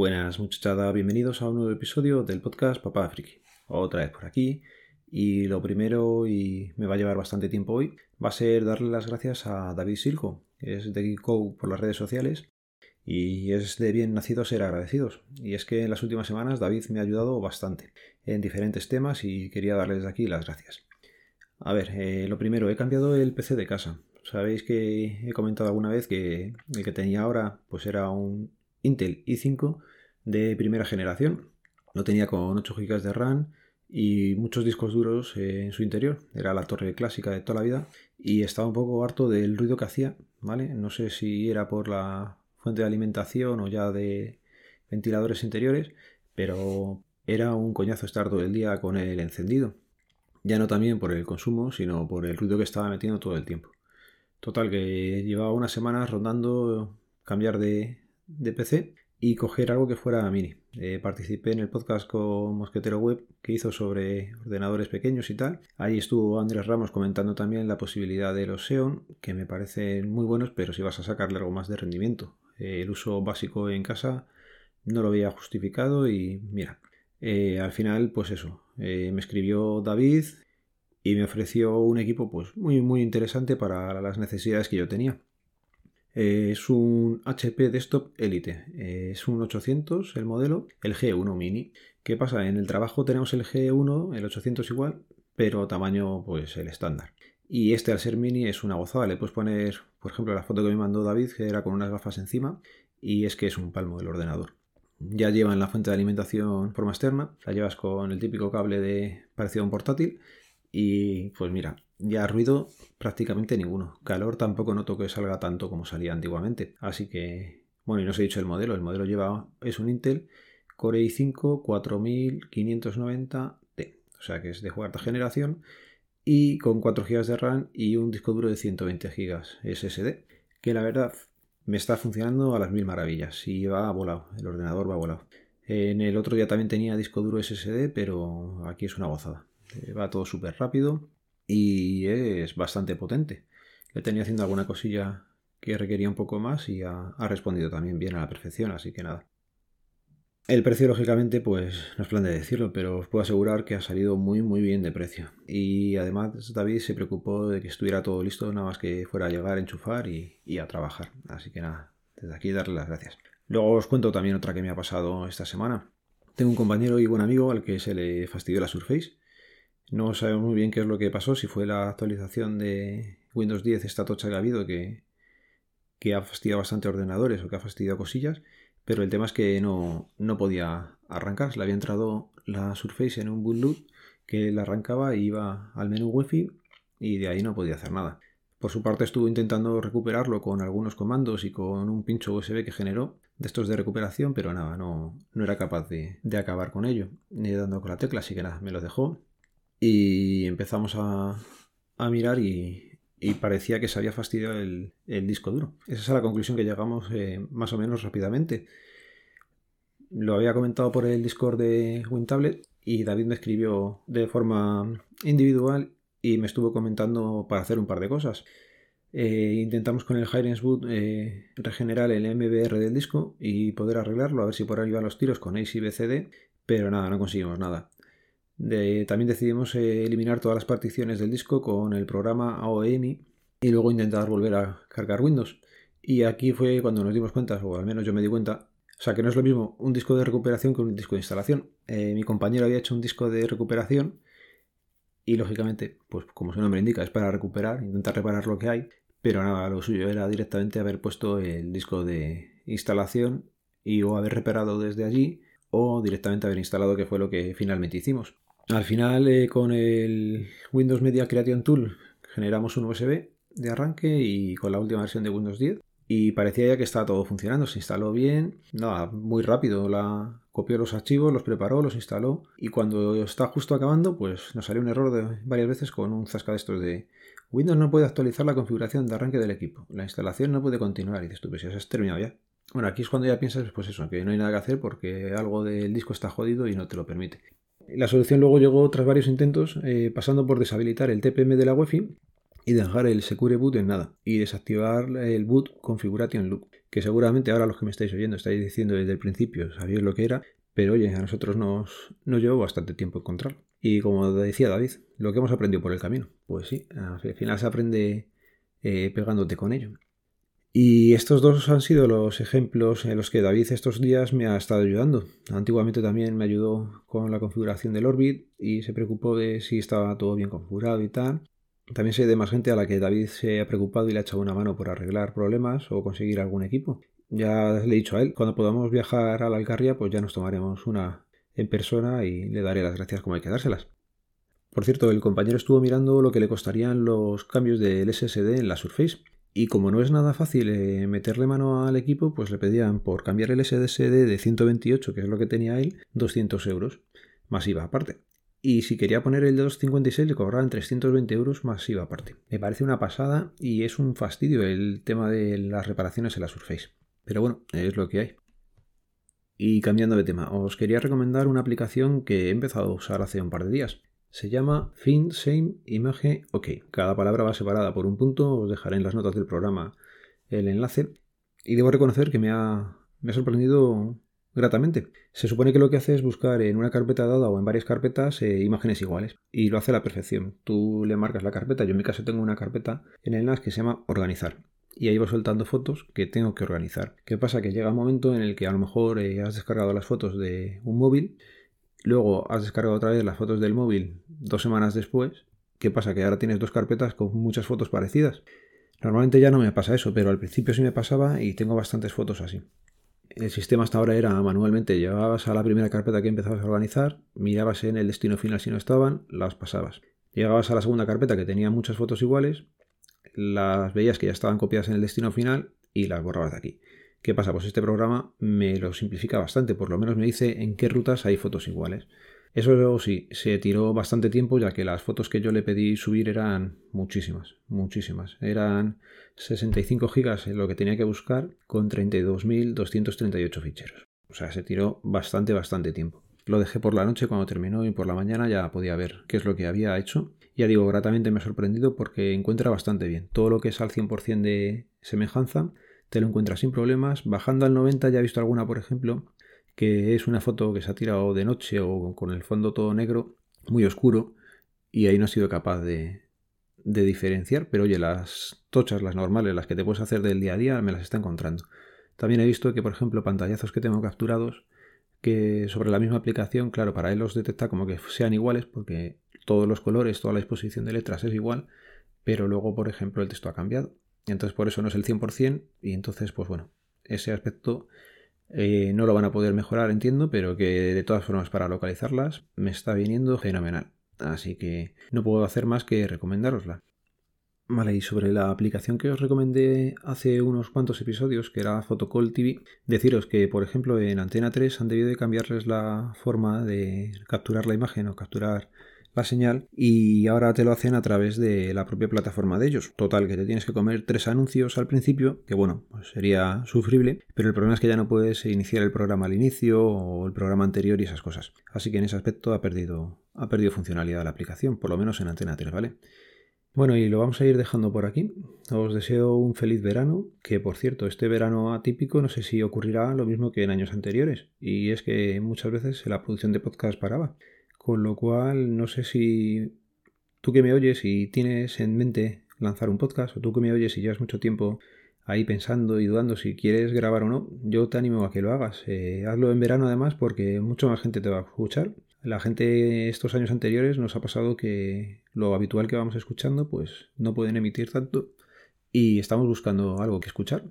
Buenas muchachada, bienvenidos a un nuevo episodio del podcast Papá Friki. Otra vez por aquí. Y lo primero, y me va a llevar bastante tiempo hoy, va a ser darle las gracias a David Silco, que es de Geeko por las redes sociales. Y es de bien nacido ser agradecidos. Y es que en las últimas semanas David me ha ayudado bastante en diferentes temas y quería darles de aquí las gracias. A ver, eh, lo primero, he cambiado el PC de casa. Sabéis que he comentado alguna vez que el que tenía ahora pues era un Intel i5 de primera generación. Lo tenía con 8 GB de RAM y muchos discos duros en su interior. Era la torre clásica de toda la vida y estaba un poco harto del ruido que hacía, ¿vale? No sé si era por la fuente de alimentación o ya de ventiladores interiores, pero era un coñazo estar todo el día con el encendido. Ya no también por el consumo, sino por el ruido que estaba metiendo todo el tiempo. Total, que llevaba unas semanas rondando cambiar de, de PC y coger algo que fuera mini. Eh, participé en el podcast con Mosquetero Web que hizo sobre ordenadores pequeños y tal. Ahí estuvo Andrés Ramos comentando también la posibilidad de los Xeon, que me parecen muy buenos, pero si vas a sacarle algo más de rendimiento. Eh, el uso básico en casa no lo veía justificado y mira, eh, al final pues eso, me escribió David y me ofreció un equipo pues muy muy interesante para las necesidades que yo tenía. Eh, es un HP Desktop Elite. Eh, es un 800 el modelo, el G1 Mini. ¿Qué pasa? En el trabajo tenemos el G1, el 800 igual, pero tamaño pues el estándar. Y este al ser mini es una gozada. Le puedes poner, por ejemplo, la foto que me mandó David, que era con unas gafas encima, y es que es un palmo del ordenador. Ya llevan la fuente de alimentación forma externa, la llevas con el típico cable de parecido a un portátil, y pues mira, ya ruido prácticamente ninguno. Calor tampoco noto que salga tanto como salía antiguamente. Así que, bueno, y no os he dicho el modelo. El modelo lleva, es un Intel Core i5 4590T. O sea que es de cuarta generación. Y con 4 GB de RAM y un disco duro de 120 GB SSD. Que la verdad me está funcionando a las mil maravillas. Y va volado. El ordenador va volado. En el otro día también tenía disco duro SSD, pero aquí es una gozada. Eh, va todo súper rápido y es bastante potente. Le tenía haciendo alguna cosilla que requería un poco más y ha, respondido también bien a la perfección, así que nada. El precio, lógicamente, pues no es plan de decirlo, pero os puedo asegurar que ha salido muy, muy bien de precio. Y además, David se preocupó de que estuviera todo listo, nada más que fuera a llegar, enchufar y a trabajar. Así que nada, desde aquí darle las gracias. Luego os cuento también otra que me ha pasado esta semana. Tengo un compañero y buen amigo al que se le fastidió la Surface no sabemos muy bien qué es lo que pasó, si fue la actualización de Windows 10, esta tocha que ha habido, que, que ha fastidiado bastante ordenadores o que ha fastidiado cosillas, pero el tema es que no, no podía arrancar. Le había entrado la Surface en un bootloop que la arrancaba y iba al menú Wi-Fi y de ahí no podía hacer nada. Por su parte estuvo intentando recuperarlo con algunos comandos y con un pincho USB que generó de estos de recuperación, pero nada, no, no era capaz de, de acabar con ello, ni dando con la tecla, así que nada, me lo dejó y empezamos a, mirar y, parecía que se había fastidiado el, disco duro. Esa es la conclusión que llegamos eh, más o menos rápidamente. Lo había comentado por el Discord de WinTablet y David me escribió de forma individual y me estuvo comentando para hacer un par de cosas. Eh, intentamos con el Hirens Boot eh, regenerar el MBR del disco y poder arreglarlo, a ver si por ahí van los tiros con ACBCD, pero nada, no conseguimos nada también decidimos eh, eliminar todas las particiones del disco con el programa AOEMI y luego intentar volver a cargar Windows. Y aquí fue cuando nos dimos cuenta, o al menos yo me di cuenta, o sea que no es lo mismo un disco de recuperación que un disco de instalación. Eh, mi compañero había hecho un disco de recuperación y lógicamente, pues como su nombre indica, es para recuperar, intentar reparar lo que hay, pero nada, lo suyo era directamente haber puesto el disco de instalación y o haber reparado desde allí o directamente haber instalado que fue lo que finalmente hicimos. Al final, eh, con el Windows Media Creation Tool, generamos un USB de arranque y con la última versión de Windows 10. Y parecía ya que estaba todo funcionando, se instaló bien, nada, muy rápido, la copió los archivos, los preparó, los instaló y cuando está justo acabando, pues nos salió un error de varias veces con un zasca de estos de Windows no puede actualizar la configuración de arranque del equipo, la instalación no puede continuar y dices tú, pues ya has terminado ya. Bueno, aquí es cuando ya piensas, pues eso, que no hay nada que hacer porque algo del disco está jodido y no te lo permite. La solución luego llegó tras varios intentos, eh, pasando por deshabilitar el TPM de la Wi-Fi y dejar el Secure Boot en nada y desactivar el Boot Configuration Loop. que seguramente ahora los que me estáis oyendo estáis diciendo desde el principio, sabéis lo que era, pero oye, a nosotros nos, nos llevó bastante tiempo encontrarlo. Y como decía David, lo que hemos aprendido por el camino, pues sí, al final se aprende eh, pegándote con ello. Y estos dos han sido los ejemplos en los que David estos días me ha estado ayudando. Antiguamente también me ayudó con la configuración del Orbit y se preocupó de si estaba todo bien configurado y tal. También sé de más gente a la que David se ha preocupado y le ha echado una mano por arreglar problemas o conseguir algún equipo. Ya le he dicho a él, cuando podamos viajar a la Alcarria, pues ya nos tomaremos una en persona y le daré las gracias como hay que dárselas. Por cierto, el compañero estuvo mirando lo que le costarían los cambios del SSD en la Surface. Y como no es nada fácil eh, meterle mano al equipo, pues le pedían por cambiar el SSD de 128, que es lo que tenía él, 200 euros, más IVA aparte. Y si quería poner el de 256 le cobraban 320 euros más IVA aparte. Me parece una pasada y es un fastidio el tema de las reparaciones en la Surface. Pero bueno, es lo que hay. Y cambiando de tema, os quería recomendar una aplicación que he empezado a usar hace un par de días. Se llama Fin Same Image OK. Cada palabra va separada por un punto. Os dejaré en las notas del programa el enlace. Y debo reconocer que me ha, me ha sorprendido gratamente. Se supone que lo que hace es buscar en una carpeta dada o en varias carpetas eh, imágenes iguales. Y lo hace a la perfección. Tú le marcas la carpeta. Yo en mi caso tengo una carpeta en el NAS que se llama Organizar. Y ahí va soltando fotos que tengo que organizar. ¿Qué pasa? Que llega un momento en el que a lo mejor eh, has descargado las fotos de un móvil Luego has descargado otra vez las fotos del móvil dos semanas después. ¿Qué pasa? Que ahora tienes dos carpetas con muchas fotos parecidas. Normalmente ya no me pasa eso, pero al principio sí me pasaba y tengo bastantes fotos así. El sistema hasta ahora era manualmente, llevabas a la primera carpeta que empezabas a organizar, mirabas en el destino final si no estaban, las pasabas. Llegabas a la segunda carpeta que tenía muchas fotos iguales, las veías que ya estaban copiadas en el destino final y las borrabas de aquí. ¿Qué pasa? Pues este programa me lo simplifica bastante, por lo menos me dice en qué rutas hay fotos iguales. Eso sí, se tiró bastante tiempo ya que las fotos que yo le pedí subir eran muchísimas, muchísimas. Eran 65 gigas lo que tenía que buscar con 32.238 ficheros. O sea, se tiró bastante, bastante tiempo. Lo dejé por la noche cuando terminó y por la mañana ya podía ver qué es lo que había hecho. Ya digo, gratamente me ha sorprendido porque encuentra bastante bien. Todo lo que es al 100% de semejanza te lo encuentras sin problemas. Bajando al 90 ya he visto alguna, por ejemplo, que es una foto que se ha tirado de noche o con el fondo todo negro, muy oscuro, y ahí no he sido capaz de, de diferenciar, pero oye, las tochas, las normales, las que te puedes hacer del día a día, me las está encontrando. También he visto que, por ejemplo, pantallazos que tengo capturados, que sobre la misma aplicación, claro, para él los detecta como que sean iguales, porque todos los colores, toda la exposición de letras es igual, pero luego, por ejemplo, el texto ha cambiado. Entonces por eso no es el 100% y entonces pues bueno, ese aspecto eh, no lo van a poder mejorar, entiendo, pero que de todas formas para localizarlas me está viniendo fenomenal. Así que no puedo hacer más que recomendárosla. Vale, y sobre la aplicación que os recomendé hace unos cuantos episodios, que era Photocall TV, deciros que, por ejemplo, en Antena 3 han debido de cambiarles la forma de capturar la imagen o capturar la señal y ahora te lo hacen a través de la propia plataforma de ellos. Total, que te tienes que comer tres anuncios al principio, que bueno, pues sería sufrible, pero el problema es que ya no puedes iniciar el programa al inicio o el programa anterior y esas cosas. Así que en ese aspecto ha perdido, ha perdido funcionalidad la aplicación, por lo menos en Antena 3, ¿vale? Bueno, y lo vamos a ir dejando por aquí. Os deseo un feliz verano, que por cierto, este verano atípico no sé si ocurrirá lo mismo que en años anteriores, y es que muchas veces la producción de podcast paraba. Con lo cual, no sé si tú que me oyes y tienes en mente lanzar un podcast, o tú que me oyes y llevas mucho tiempo ahí pensando y dudando si quieres grabar o no, yo te animo a que lo hagas. Eh, hazlo en verano además porque mucho más gente te va a escuchar. La gente estos años anteriores nos ha pasado que lo habitual que vamos escuchando pues no pueden emitir tanto y estamos buscando algo que escuchar.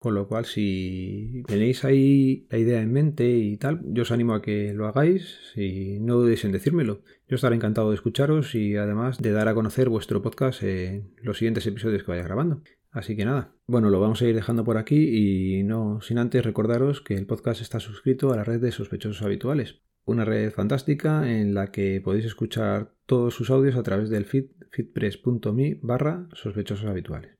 Con lo cual, si tenéis ahí la idea en mente y tal, yo os animo a que lo hagáis y no dudéis en decírmelo. Yo estaré encantado de escucharos y además de dar a conocer vuestro podcast en los siguientes episodios que vaya grabando. Así que nada, bueno, lo vamos a ir dejando por aquí y no sin antes recordaros que el podcast está suscrito a la red de sospechosos habituales, una red fantástica en la que podéis escuchar todos sus audios a través del feed feedpress.me barra sospechosos habituales.